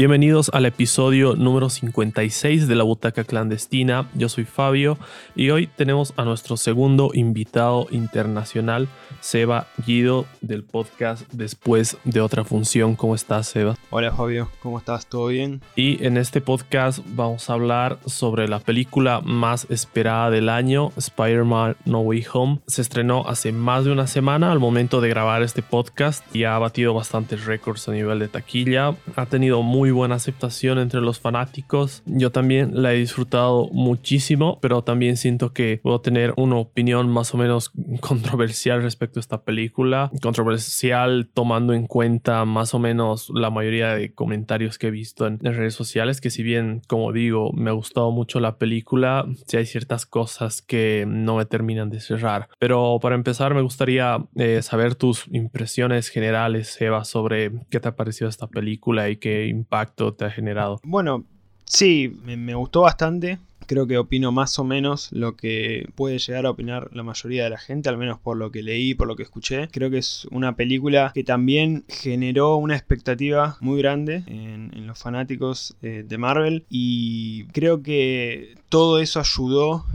Bienvenidos al episodio número 56 de la Butaca Clandestina. Yo soy Fabio y hoy tenemos a nuestro segundo invitado internacional, Seba Guido, del podcast Después de otra función. ¿Cómo estás, Seba? Hola, Fabio. ¿Cómo estás? ¿Todo bien? Y en este podcast vamos a hablar sobre la película más esperada del año, Spider-Man No Way Home. Se estrenó hace más de una semana al momento de grabar este podcast y ha batido bastantes récords a nivel de taquilla. Ha tenido muy muy buena aceptación entre los fanáticos. Yo también la he disfrutado muchísimo, pero también siento que puedo tener una opinión más o menos controversial respecto a esta película. Controversial tomando en cuenta más o menos la mayoría de comentarios que he visto en, redes sociales, que si bien, como digo, me ha gustado mucho la película, si hay ciertas cosas que no me terminan de cerrar. Pero para empezar, me gustaría eh, saber tus impresiones generales, Eva, sobre qué te ha parecido esta película y qué impacto te ha generado? Bueno, sí, me, gustó bastante. Creo que opino más o menos lo que puede llegar a opinar la mayoría de la gente, al menos por lo que leí, por lo que escuché. Creo que es una película que también generó una expectativa muy grande en, los fanáticos eh, de Marvel y creo que todo eso ayudó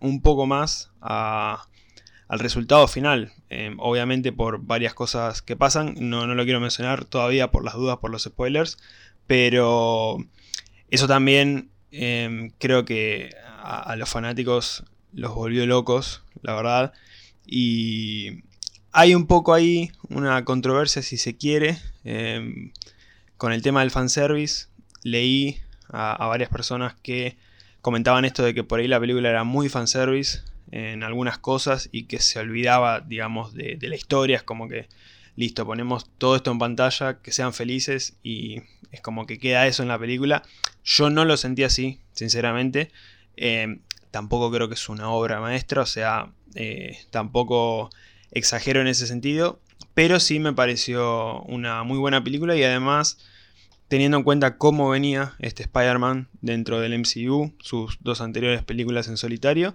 un poco más al resultado final. Eh, obviamente por varias cosas que pasan, no, no lo quiero mencionar todavía por las dudas, por los spoilers, pero eso también em, creo que a, los fanáticos los volvió locos, la verdad. Y hay un poco ahí una controversia, si se quiere, em, con el tema del fanservice. Leí a, varias personas que comentaban esto de que por ahí la película era muy fanservice en algunas cosas y que se olvidaba, digamos, de, de la historia. Es como que listo, ponemos todo esto en pantalla, que sean felices y es como que queda eso en la película. Yo no lo sentí así, sinceramente. Eh, tampoco creo que es una obra maestra, o sea, eh, tampoco exagero en ese sentido, pero sí me pareció una muy buena película y además teniendo en cuenta cómo venía este Spider-Man dentro del MCU, sus dos anteriores películas en solitario,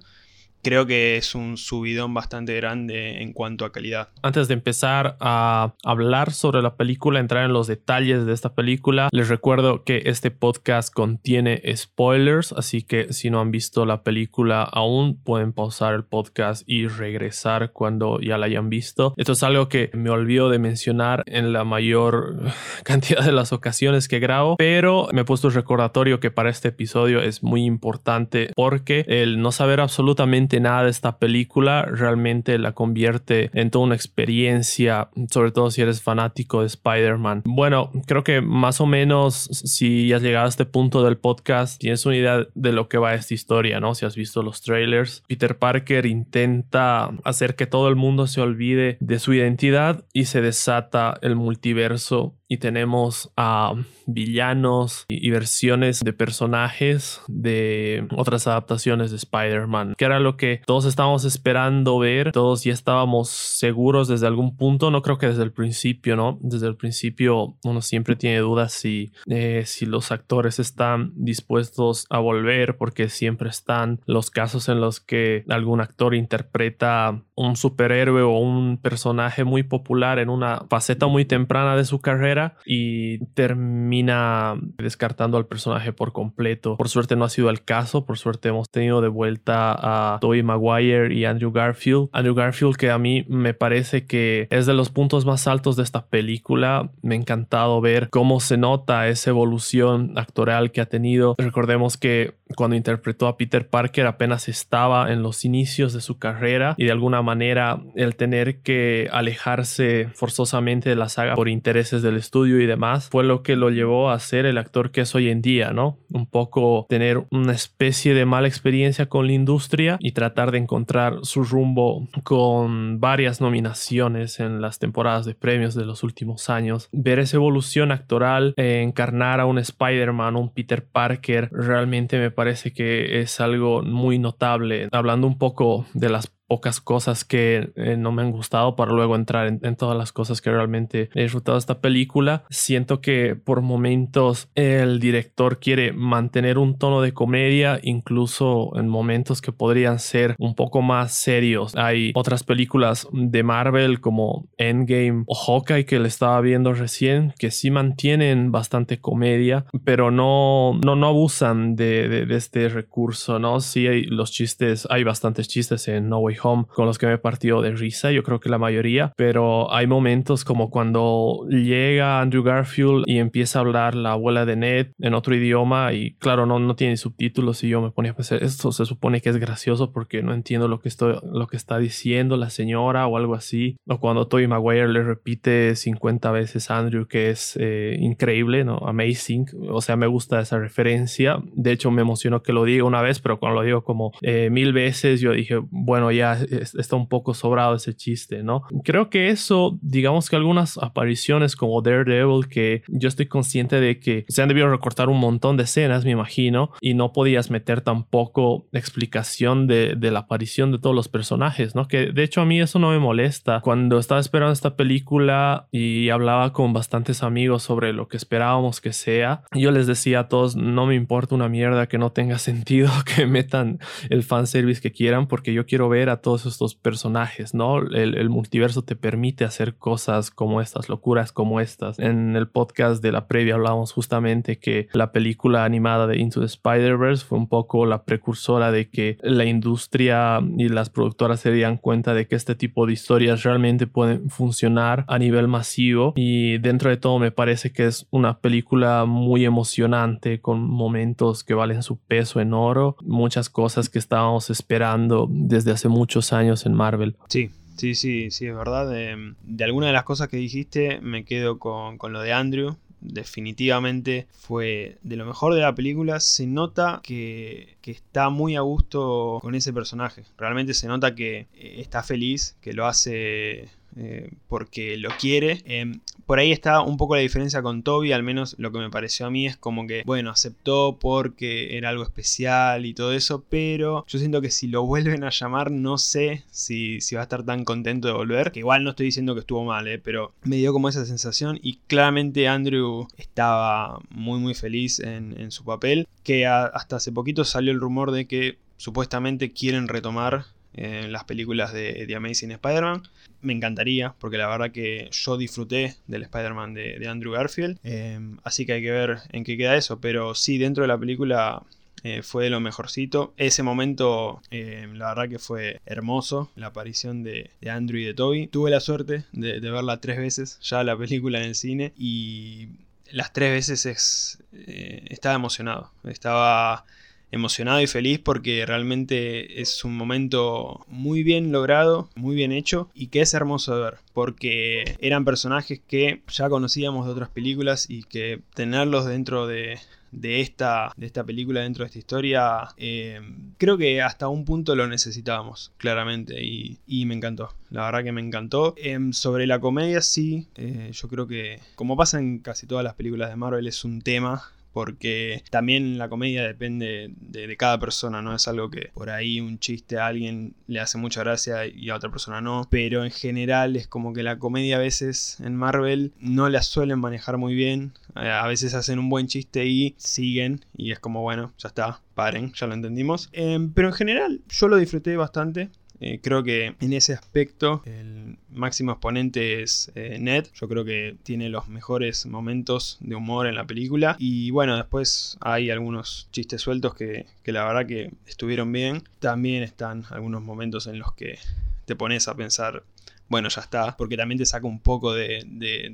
creo que es un subidón bastante grande en cuanto a calidad. Antes de empezar a hablar sobre la película, entrar en los detalles de esta película, les recuerdo que este podcast contiene spoilers, así que si no han visto la película aún, pueden pausar el podcast y regresar cuando ya la hayan visto. Esto es algo que me olvido de mencionar en la mayor cantidad de las ocasiones que grabo, pero me he puesto el recordatorio que para este episodio es muy importante porque el no saber absolutamente nada de esta película realmente la convierte en toda una experiencia, sobre todo si eres fanático de Spider-Man. Bueno, creo que más o menos si has llegado a este punto del podcast, tienes una idea de lo que va esta historia, ¿no? Si has visto los trailers, Peter Parker intenta hacer que todo el mundo se olvide de su identidad y se desata el multiverso y tenemos a villanos y, versiones de personajes de otras adaptaciones de Spider-Man, que era lo que todos estábamos esperando ver, todos ya estábamos seguros desde algún punto, no creo que desde el principio, ¿no? Desde el principio uno siempre tiene dudas si, eh, si los actores están dispuestos a volver, porque siempre están los casos en los que algún actor interpreta un superhéroe o un personaje muy popular en una faceta muy temprana de su carrera y termina descartando al personaje por completo. Por suerte no ha sido el caso, por suerte hemos tenido de vuelta a Tobey Maguire y Andrew Garfield. Andrew Garfield que a mí me parece que es de los puntos más altos de esta película. Me ha encantado ver cómo se nota esa evolución actoral que ha tenido. Recordemos que cuando interpretó a Peter Parker apenas estaba en los inicios de su carrera y de alguna manera el tener que alejarse forzosamente de la saga por intereses del estudio y demás fue lo que lo llevó a ser el actor que es hoy en día, ¿no? Un poco tener una especie de mala experiencia con la industria y tratar de encontrar su rumbo con varias nominaciones en las temporadas de premios de los últimos años. Ver esa evolución actoral, eh, encarnar a un Spider-Man, un Peter Parker, realmente me parece que es algo muy notable. Hablando un poco de las pocas cosas que eh, no me han gustado para luego entrar en, en, todas las cosas que realmente he disfrutado de esta película. Siento que por momentos el director quiere mantener un tono de comedia, incluso en momentos que podrían ser un poco más serios. Hay otras películas de Marvel como Endgame o Hawkeye que le estaba viendo recién que sí mantienen bastante comedia, pero no, no, no abusan de, de, este recurso, ¿no? Sí hay los chistes, hay bastantes chistes en No Way Home con los que me partió de risa, yo creo que la mayoría, pero hay momentos como cuando llega Andrew Garfield y empieza a hablar la abuela de Ned en otro idioma y claro, no, no tiene subtítulos y yo me ponía a pensar, esto se supone que es gracioso porque no entiendo lo que, estoy, lo que está diciendo la señora o algo así, o cuando Toby Maguire le repite 50 veces a Andrew que es eh, increíble, ¿no? Amazing, o sea, me gusta esa referencia, de hecho me emocionó que lo diga una vez, pero cuando lo digo como eh, mil veces, yo dije, bueno, ya está un poco sobrado ese chiste, ¿no? Creo que eso, digamos que algunas apariciones como Daredevil, que yo estoy consciente de que se han debido recortar un montón de escenas, me imagino, y no podías meter tampoco explicación de, de la aparición de todos los personajes, ¿no? Que de hecho a mí eso no me molesta. Cuando estaba esperando esta película y hablaba con bastantes amigos sobre lo que esperábamos que sea, yo les decía a todos, no me importa una mierda que no tenga sentido que metan el fanservice que quieran, porque yo quiero ver a todos estos personajes, ¿no? El, multiverso te permite hacer cosas como estas, locuras como estas. En el podcast de la previa hablábamos justamente que la película animada de Into the Spider-Verse fue un poco la precursora de que la industria y las productoras se dieran cuenta de que este tipo de historias realmente pueden funcionar a nivel masivo y dentro de todo me parece que es una película muy emocionante con momentos que valen su peso en oro, muchas cosas que estábamos esperando desde hace muchos años en Marvel. Sí, sí, sí, sí, es verdad. De, de alguna de las cosas que dijiste me quedo con, con lo de Andrew definitivamente fue de lo mejor de la película. Se nota que, que, está muy a gusto con ese personaje. Realmente se nota que eh, está feliz, que lo hace eh, porque lo quiere. Em, por ahí está un poco la diferencia con Toby, al menos lo que me pareció a mí es como que, bueno, aceptó porque era algo especial y todo eso, pero yo siento que si lo vuelven a llamar, no sé si, si va a estar tan contento de volver, que igual no estoy diciendo que estuvo mal, eh, pero me dio como esa sensación y claramente Andrew estaba muy muy feliz en, su papel, que hasta hace poquito salió el rumor de que supuestamente quieren retomar en las películas de The Amazing Spider-Man. Me encantaría, porque la verdad que yo disfruté del Spider-Man de, Andrew Garfield. Em, así que hay que ver en qué queda eso. Pero sí, dentro de la película eh, fue de lo mejorcito. Ese momento, em, la verdad que fue hermoso, la aparición de, Andrew y de Toby. Tuve la suerte de, verla tres veces ya la película en el cine y las tres veces es, eh, estaba emocionado. Estaba emocionado y feliz porque realmente es un momento muy bien logrado, muy bien hecho y que es hermoso de ver porque eran personajes que ya conocíamos de otras películas y que tenerlos dentro de, esta, de esta película, dentro de esta historia, eh, creo que hasta un punto lo necesitábamos, claramente, y, me encantó. La verdad que me encantó. Em, sobre la comedia, sí, eh, yo creo que, como pasa en casi todas las películas de Marvel, es un tema porque también la comedia depende de, cada persona, no es algo que por ahí un chiste a alguien le hace mucha gracia y a otra persona no, pero en general es como que la comedia a veces en Marvel no la suelen manejar muy bien, eh, a veces hacen un buen chiste y siguen y es como bueno, ya está, paren, ya lo entendimos, em, pero en general yo lo disfruté bastante, eh, creo que en ese aspecto el máximo exponente es eh, Ned. Yo creo que tiene los mejores momentos de humor en la película. Y bueno, después hay algunos chistes sueltos que, que la verdad que estuvieron bien. También están algunos momentos en los que te pones a pensar bueno, ya está, porque también te saca un poco de,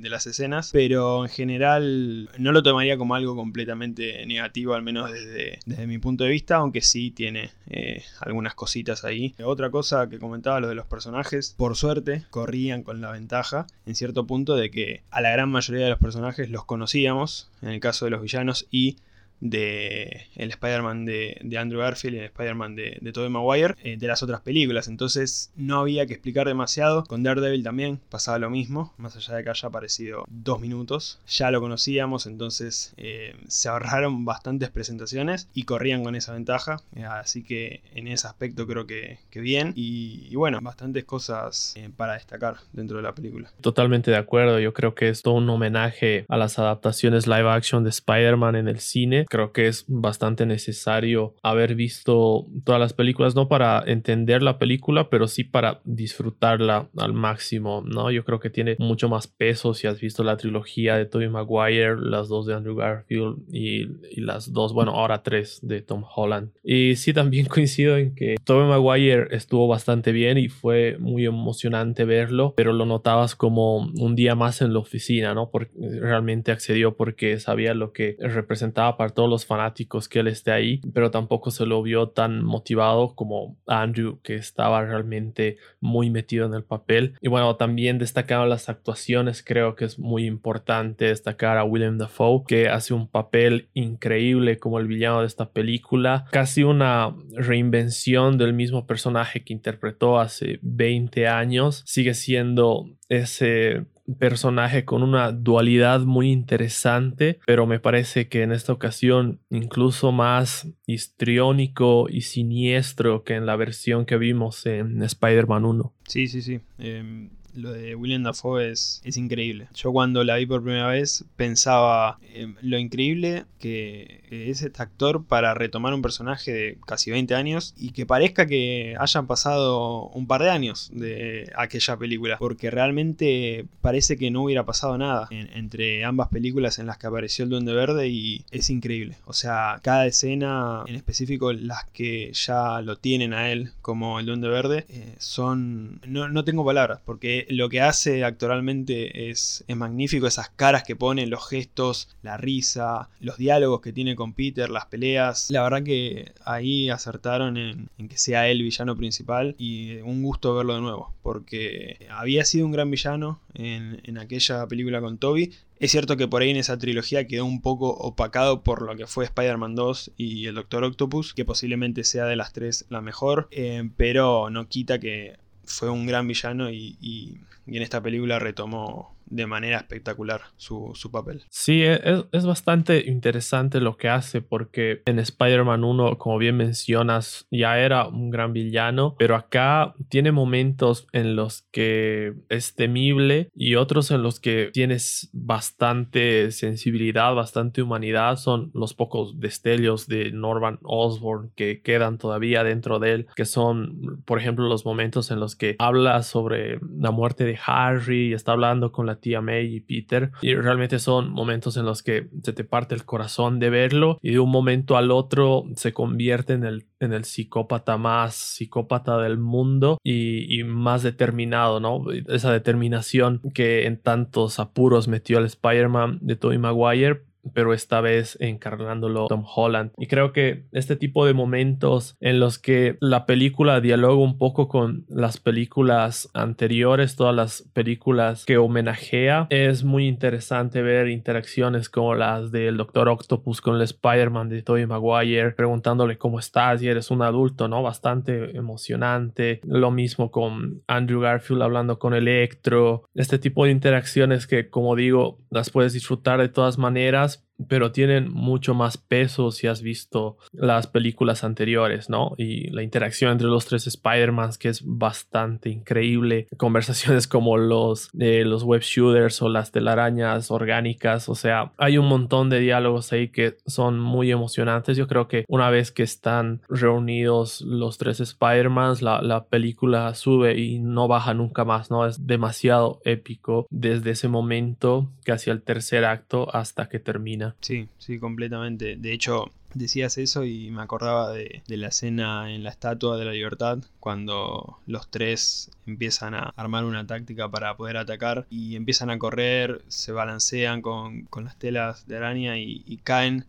las escenas, pero en general no lo tomaría como algo completamente negativo, al menos desde, desde mi punto de vista, aunque sí tiene eh, algunas cositas ahí. Otra cosa que comentaba, lo de los personajes, por suerte corrían con la ventaja, en cierto punto, de que a la gran mayoría de los personajes los conocíamos, en el caso de los villanos, y de el Spider-Man de, Andrew Garfield y el Spider-Man de, de Tobey Maguire eh, de las otras películas. Entonces no había que explicar demasiado. Con Daredevil también pasaba lo mismo, más allá de que haya aparecido dos minutos. Ya lo conocíamos, entonces eh, se ahorraron bastantes presentaciones y corrían con esa ventaja. así que en ese aspecto creo que, bien. Y, bueno, bastantes cosas eh, para destacar dentro de la película. Totalmente de acuerdo. Yo creo que es todo un homenaje a las adaptaciones live action de Spider-Man en el cine creo que es bastante necesario haber visto todas las películas, no para entender la película, pero sí para disfrutarla al máximo, ¿no? Yo creo que tiene mucho más peso si has visto la trilogía de Tobey Maguire, las dos de Andrew Garfield y, las dos, bueno, ahora tres de Tom Holland. Y sí, también coincido en que Tobey Maguire estuvo bastante bien y fue muy emocionante verlo, pero lo notabas como un día más en la oficina, ¿no? Porque realmente accedió porque sabía lo que representaba para todos los fanáticos que él esté ahí, pero tampoco se lo vio tan motivado como Andrew, que estaba realmente muy metido en el papel. Y bueno, también destacaron las actuaciones, creo que es muy importante destacar a William Dafoe, que hace un papel increíble como el villano de esta película, casi una reinvención del mismo personaje que interpretó hace 20 años, sigue siendo ese personaje con una dualidad muy interesante, pero me parece que en esta ocasión incluso más histriónico y siniestro que en la versión que vimos en Spider-Man 1. Sí, sí, sí. Em, lo de William Dafoe es, es, increíble. Yo cuando la vi por primera vez pensaba em, lo increíble que es este actor para retomar un personaje de casi 20 años y que parezca que hayan pasado un par de años de aquella película, porque realmente parece que no hubiera pasado nada entre ambas películas en las que apareció el Duende Verde y es increíble. O sea, cada escena, en específico las que ya lo tienen a él como el Duende Verde, eh, son... No, no tengo palabras, porque lo que hace actualmente es, es magnífico, esas caras que pone, los gestos, la risa, los diálogos que tiene con Peter, las peleas. La verdad que ahí acertaron en, que sea él villano principal y un gusto verlo de nuevo, porque había sido un gran villano en, en aquella película con Toby. Es cierto que por ahí en esa trilogía quedó un poco opacado por lo que fue Spider-Man 2 y el Doctor Octopus, que posiblemente sea de las tres la mejor, eh, pero no quita que fue un gran villano y, en esta película retomó de manera espectacular su, papel. Sí, e, es, bastante interesante lo que hace porque en Spider-Man 1, como bien mencionas, ya era un gran villano, pero acá tiene momentos en los que es temible y otros en los que tienes bastante sensibilidad, bastante humanidad. Son los pocos destellos de Norman Osborn que quedan todavía dentro de él, que son, por ejemplo, los momentos en los que habla sobre la muerte de Harry y está hablando con la tía May y Peter. Y realmente son momentos en los que se te parte el corazón de verlo y de un momento al otro se convierte en el, en el psicópata más psicópata del mundo y, más determinado, ¿no? Esa determinación que en tantos apuros metió al Spider-Man de Tobey Maguire pero esta vez encarnándolo Tom Holland. Y creo que este tipo de momentos en los que la película dialoga un poco con las películas anteriores, todas las películas que homenajea, es muy interesante ver interacciones como las del Doctor Octopus con el Spider-Man de Tobey Maguire, preguntándole cómo estás y eres un adulto, ¿no? Bastante emocionante. Lo mismo con Andrew Garfield hablando con Electro. Este tipo de interacciones que, como digo, las puedes disfrutar de todas maneras just pero tienen mucho más peso si has visto las películas anteriores, ¿no? Y la interacción entre los tres Spider-Mans que es bastante increíble. Conversaciones como los de los web shooters o las telarañas orgánicas, o sea, hay un montón de diálogos ahí que son muy emocionantes. Yo creo que una vez que están reunidos los tres Spider-Mans, la, la película sube y no baja nunca más, ¿no? Es demasiado épico desde ese momento, casi al tercer acto, hasta que termina. Sí, sí, completamente. De hecho, decías eso y me acordaba de, la escena en la Estatua de la Libertad, cuando los tres empiezan a armar una táctica para poder atacar y empiezan a correr, se balancean con, las telas de araña y caen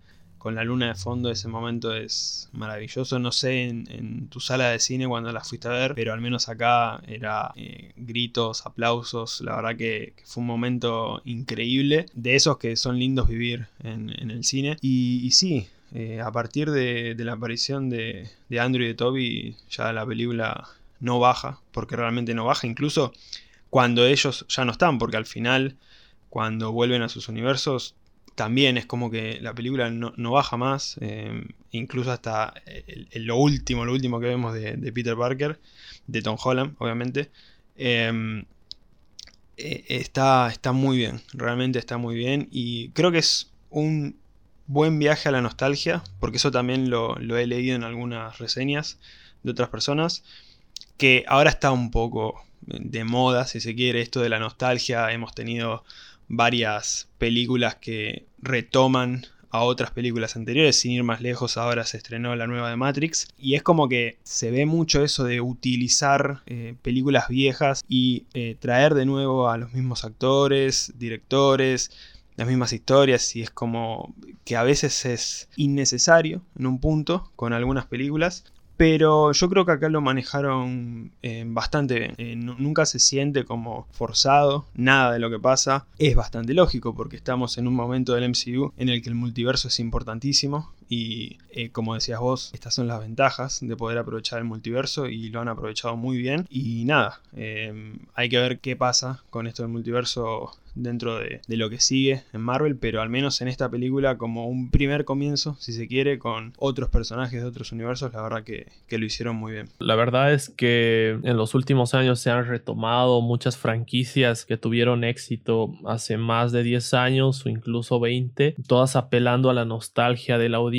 con la luna de fondo, ese momento es maravilloso. No sé en, tu sala de cine cuando la fuiste a ver, pero al menos acá era eh, gritos, aplausos. La verdad que, fue un momento increíble. De esos que son lindos vivir en, el cine. Y, sí, eh, a partir de, la aparición de, de, Andrew y de Toby, ya la película no baja, porque realmente no baja, incluso cuando ellos ya no están, porque al final, cuando vuelven a sus universos, también es como que la película no, baja más, eh, incluso hasta lo último, lo último que vemos de, Peter Parker, de Tom Holland, obviamente. Eh, está, está muy bien, realmente está muy bien y creo que es un buen viaje a la nostalgia, porque eso también lo, he leído en algunas reseñas de otras personas, que ahora está un poco de moda, si se quiere, esto de la nostalgia. Hemos tenido varias películas que retoman a otras películas anteriores, sin ir más lejos, ahora se estrenó la nueva de Matrix, y es como que se ve mucho eso de utilizar eh, películas viejas y eh, traer de nuevo a los mismos actores, directores, las mismas historias y es como que a veces es innecesario en un punto con algunas películas. Pero yo creo que acá lo manejaron eh, bastante bien. Eh, nunca se siente como forzado. Nada de lo que pasa es bastante lógico porque estamos en un momento del MCU en el que el multiverso es importantísimo. Y eh, como decías vos, estas son las ventajas de poder aprovechar el multiverso y lo han aprovechado muy bien. Y nada, hay que ver qué pasa con esto del multiverso dentro de, lo que sigue en Marvel, pero al menos en esta película como un primer comienzo, si se quiere, con otros personajes de otros universos, la verdad que, lo hicieron muy bien. La verdad es que en los últimos años se han retomado muchas franquicias que tuvieron éxito hace más de 10 años o incluso 20, todas apelando a la nostalgia de la audiencia,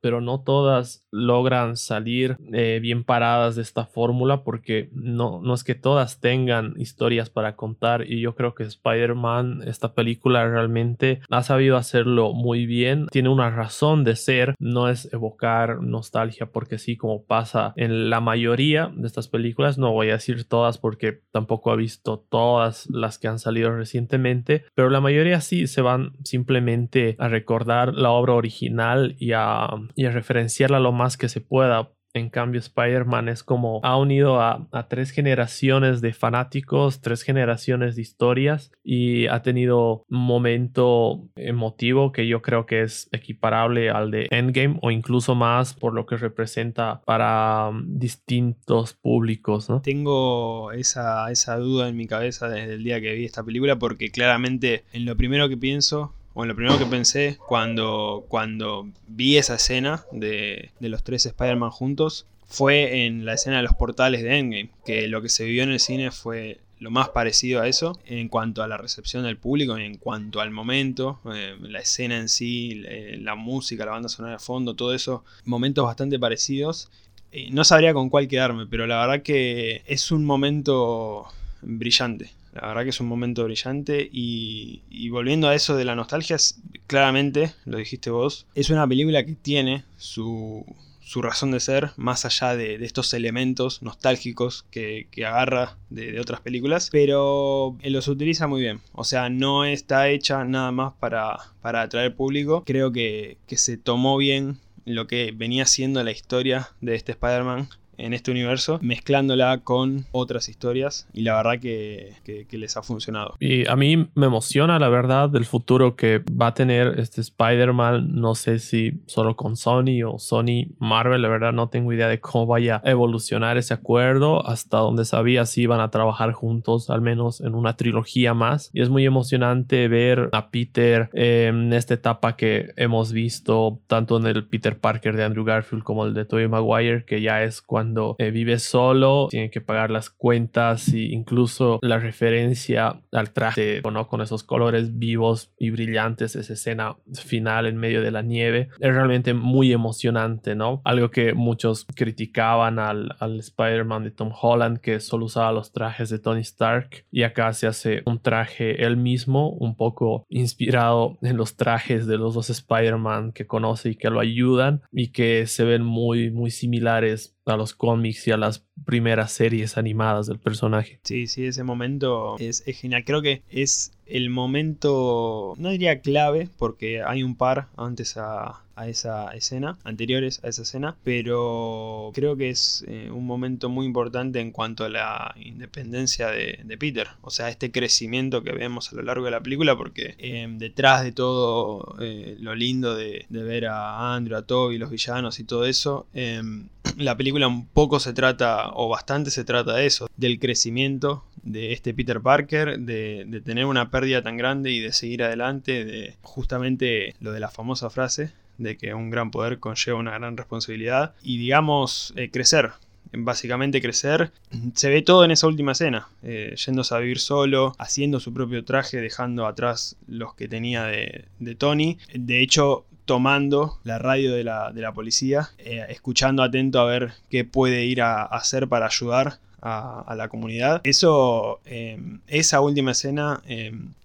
pero no todas logran salir eh, bien paradas de esta fórmula porque no, no es que todas tengan historias para contar y yo creo que Spider-Man esta película realmente ha sabido hacerlo muy bien. Tiene una razón de ser, no es evocar nostalgia porque sí, como pasa en la mayoría de estas películas. No voy a decir todas porque tampoco he visto todas las que han salido recientemente, pero la mayoría sí se van simplemente a recordar la obra original y a, y a referenciarla lo más que se pueda en cambio, Spider-Man es como ha unido a, tres generaciones de fanáticos, tres generaciones de historias y ha tenido un momento emotivo que yo creo que es equiparable al de Endgame o incluso más por lo que representa para um, distintos públicos. ¿no? Tengo esa, esa duda en mi cabeza desde el día que vi esta película porque claramente en lo primero que pienso bueno, lo primero que pensé cuando, cuando vi esa escena de, los tres Spider-Man juntos fue en la escena de los portales de Endgame, que lo que se vivió en el cine fue lo más parecido a eso en cuanto a la recepción del público, en cuanto al momento, eh, la escena en sí, la música, la banda sonora de fondo, todo eso, momentos bastante parecidos. no sabría con cuál quedarme, pero la verdad que es un momento brillante. La verdad que es un momento brillante y, volviendo a eso de la nostalgia, claramente, lo dijiste vos, es una película que tiene su, razón de ser, más allá de, estos elementos nostálgicos que, agarra de, otras películas, pero los utiliza muy bien. O sea, no está hecha nada más para, para atraer público. Creo que, que se tomó bien lo que venía siendo la historia de este Spider-Man en este universo, mezclándola con otras historias y la verdad que, les ha funcionado. Y a mí me emociona la verdad del futuro que va a tener este Spider-Man, no sé si solo con Sony o Sony Marvel, la verdad no tengo idea de cómo vaya a evolucionar ese acuerdo, hasta donde sabía si iban a trabajar juntos, al menos en una trilogía más. Y es muy emocionante ver a Peter en esta etapa que hemos visto tanto en el Peter Parker de Andrew Garfield como el de Tobey Maguire, que ya es cuando cuando eh, solo, tiene que pagar las cuentas e incluso la referencia al traje, ¿no? Con esos colores vivos y brillantes, esa escena final en medio de la nieve, es realmente muy emocionante, ¿no? Algo que muchos criticaban al, al Spider-Man de Tom Holland, que solo usaba los trajes de Tony Stark, y acá se hace un traje él mismo, un poco inspirado en los trajes de los dos Spider-Man que conoce y que lo ayudan, y que se ven muy, muy similares a los cómics y a las primeras series animadas del personaje. Sí, sí, ese momento es, es genial. Creo que es el momento, no diría clave, porque hay un par antes a, a esa escena, anteriores a esa escena, pero creo que es eh, un momento muy importante en cuanto a la independencia de, Peter, o sea, este crecimiento que vemos a lo largo de la película, porque eh, detrás de todo eh, lo lindo de, ver a Andrew, a Toby, los villanos y todo eso, la película un poco se trata, o bastante se trata de eso, del crecimiento de este Peter Parker, de, de tener una pérdida tan grande y de seguir adelante, de justamente lo de la famosa frase, de que un gran poder conlleva una gran responsabilidad y digamos eh, crecer. Básicamente crecer, se ve todo en esa última escena, eh, yéndose a vivir solo, haciendo su propio traje, dejando atrás los que tenía de, Tony. De hecho, tomando la radio de la, policía, eh, escuchando atento a ver qué puede ir a, hacer para ayudar a, la comunidad. Eso, esa última escena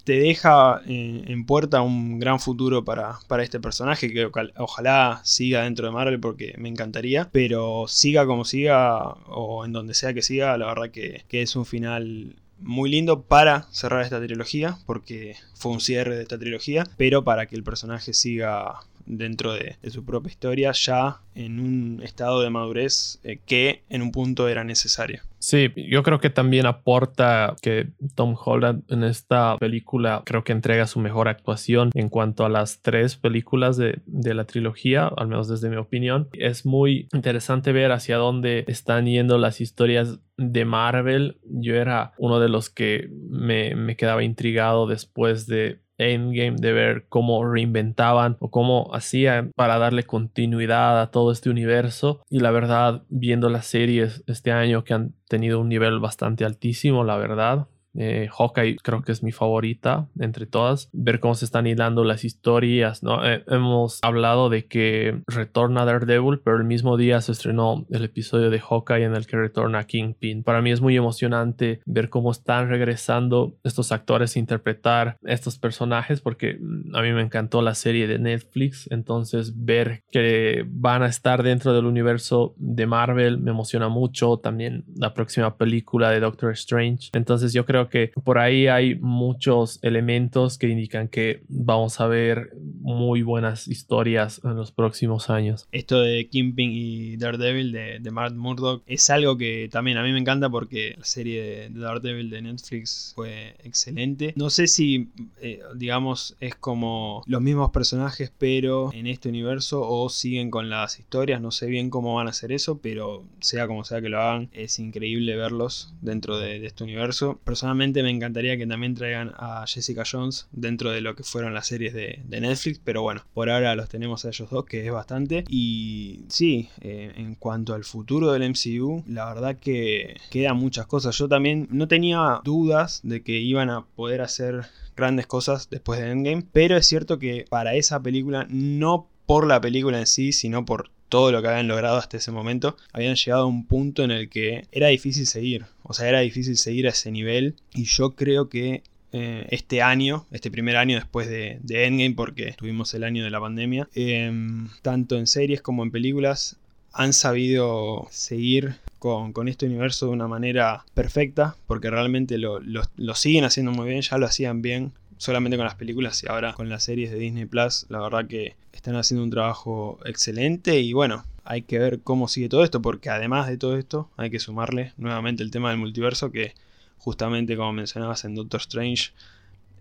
te deja eh, en puerta un gran futuro para, para este personaje que ojalá siga dentro de Marvel porque me encantaría, pero siga como siga o en donde sea que siga, la verdad que, que es un final muy lindo para cerrar esta trilogía, porque fue un cierre de esta trilogía, pero para que el personaje siga dentro de, su propia historia, ya en un estado de madurez eh, que en un punto era necesario. Sí, yo creo que también aporta que Tom Holland en esta película creo que entrega su mejor actuación en cuanto a las tres películas de, de la trilogía, al menos desde mi opinión. Es muy interesante ver hacia dónde están yendo las historias de Marvel. Yo era uno de los que me, me quedaba intrigado después de Endgame, de ver cómo reinventaban o cómo hacían para darle continuidad a todo este universo. Y la verdad, viendo las series este año que han tenido un nivel bastante altísimo, la verdad, eh, Hawkeye creo que es mi favorita entre todas. Ver cómo se están hilando las historias, ¿no? Eh, hemos hablado de que retorna Daredevil, pero el mismo día se estrenó el episodio de Hawkeye en el que retorna Kingpin. Para mí es muy emocionante ver cómo están regresando estos actores a interpretar estos personajes porque mm, a mí me encantó la serie de Netflix. Entonces ver que van a estar dentro del universo de Marvel me emociona mucho. También la próxima película de Doctor Strange. Entonces yo creo que por ahí hay muchos elementos que indican que vamos a ver muy buenas historias en los próximos años. Esto de Kingpin y Daredevil de, de Matt Murdock es algo que también a mí me encanta porque la serie de Daredevil de Netflix fue excelente. No sé si, eh, digamos, es como los mismos personajes pero en este universo o siguen con las historias. No sé bien cómo van a hacer eso, pero sea como sea que lo hagan, es increíble verlos dentro de, de este universo. Personalmente me encantaría que también traigan a Jessica Jones dentro de lo que fueron las series de, Netflix, pero bueno, por ahora los tenemos a ellos dos, que es bastante. Y sí, eh, en cuanto al futuro del MCU, la verdad que quedan muchas cosas. Yo también no tenía dudas de que iban a poder hacer grandes cosas después de Endgame, pero es cierto que para esa película, no por la película en sí, sino por todo lo que habían logrado hasta ese momento, habían llegado a un punto en el que era difícil seguir. O sea, era difícil seguir a ese nivel. Y yo creo que eh, este año, este primer año después de, Endgame, porque tuvimos el año de la pandemia, em, tanto en series como en películas, han sabido seguir con, este universo de una manera perfecta, porque realmente lo, lo siguen haciendo muy bien, ya lo hacían bien solamente con las películas y ahora con las series de Disney Plus, la verdad que están haciendo un trabajo excelente y bueno, hay que ver cómo sigue todo esto, porque además de todo esto hay que sumarle nuevamente el tema del multiverso que justamente como mencionabas en Doctor Strange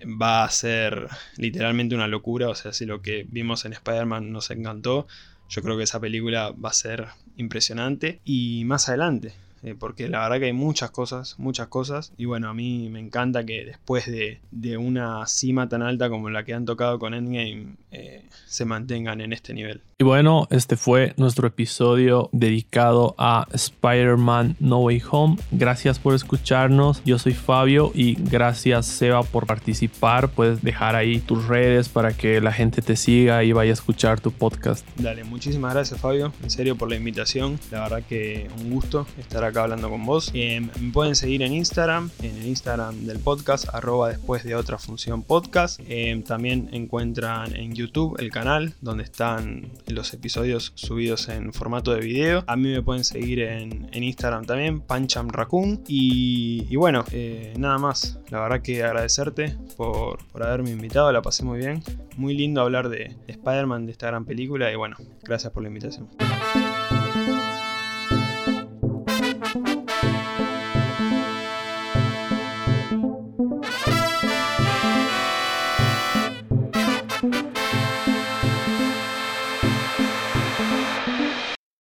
va a ser literalmente una locura, o sea, si lo que vimos en Spider-Man nos encantó, yo creo que esa película va a ser impresionante. Y más adelante eh, porque la verdad que hay muchas cosas, muchas cosas, y bueno, a mí me encanta que después de, una cima tan alta como la que han tocado con Endgame, eh, se mantengan en este nivel. Y bueno, este fue nuestro episodio dedicado a Spider-Man No Way Home. Gracias por escucharnos. Yo soy Fabio y gracias Seba por participar. Puedes dejar ahí tus redes para que la gente te siga y vaya a escuchar tu podcast. Dale, muchísimas gracias Fabio, en serio por la invitación. La verdad que un gusto estar acá hablando con vos. Eh, me pueden seguir en Instagram, en el Instagram del podcast, arroba después de otra función podcast. Eh, también encuentran en YouTube el canal donde están los episodios subidos en formato de video. A mí me pueden seguir en, Instagram también, Pancham Raccoon. Y, bueno, eh, nada más. La verdad que agradecerte por, por haberme invitado, la pasé muy bien. Muy lindo hablar de, de Spider-Man, de esta gran película. Y bueno, gracias por la invitación.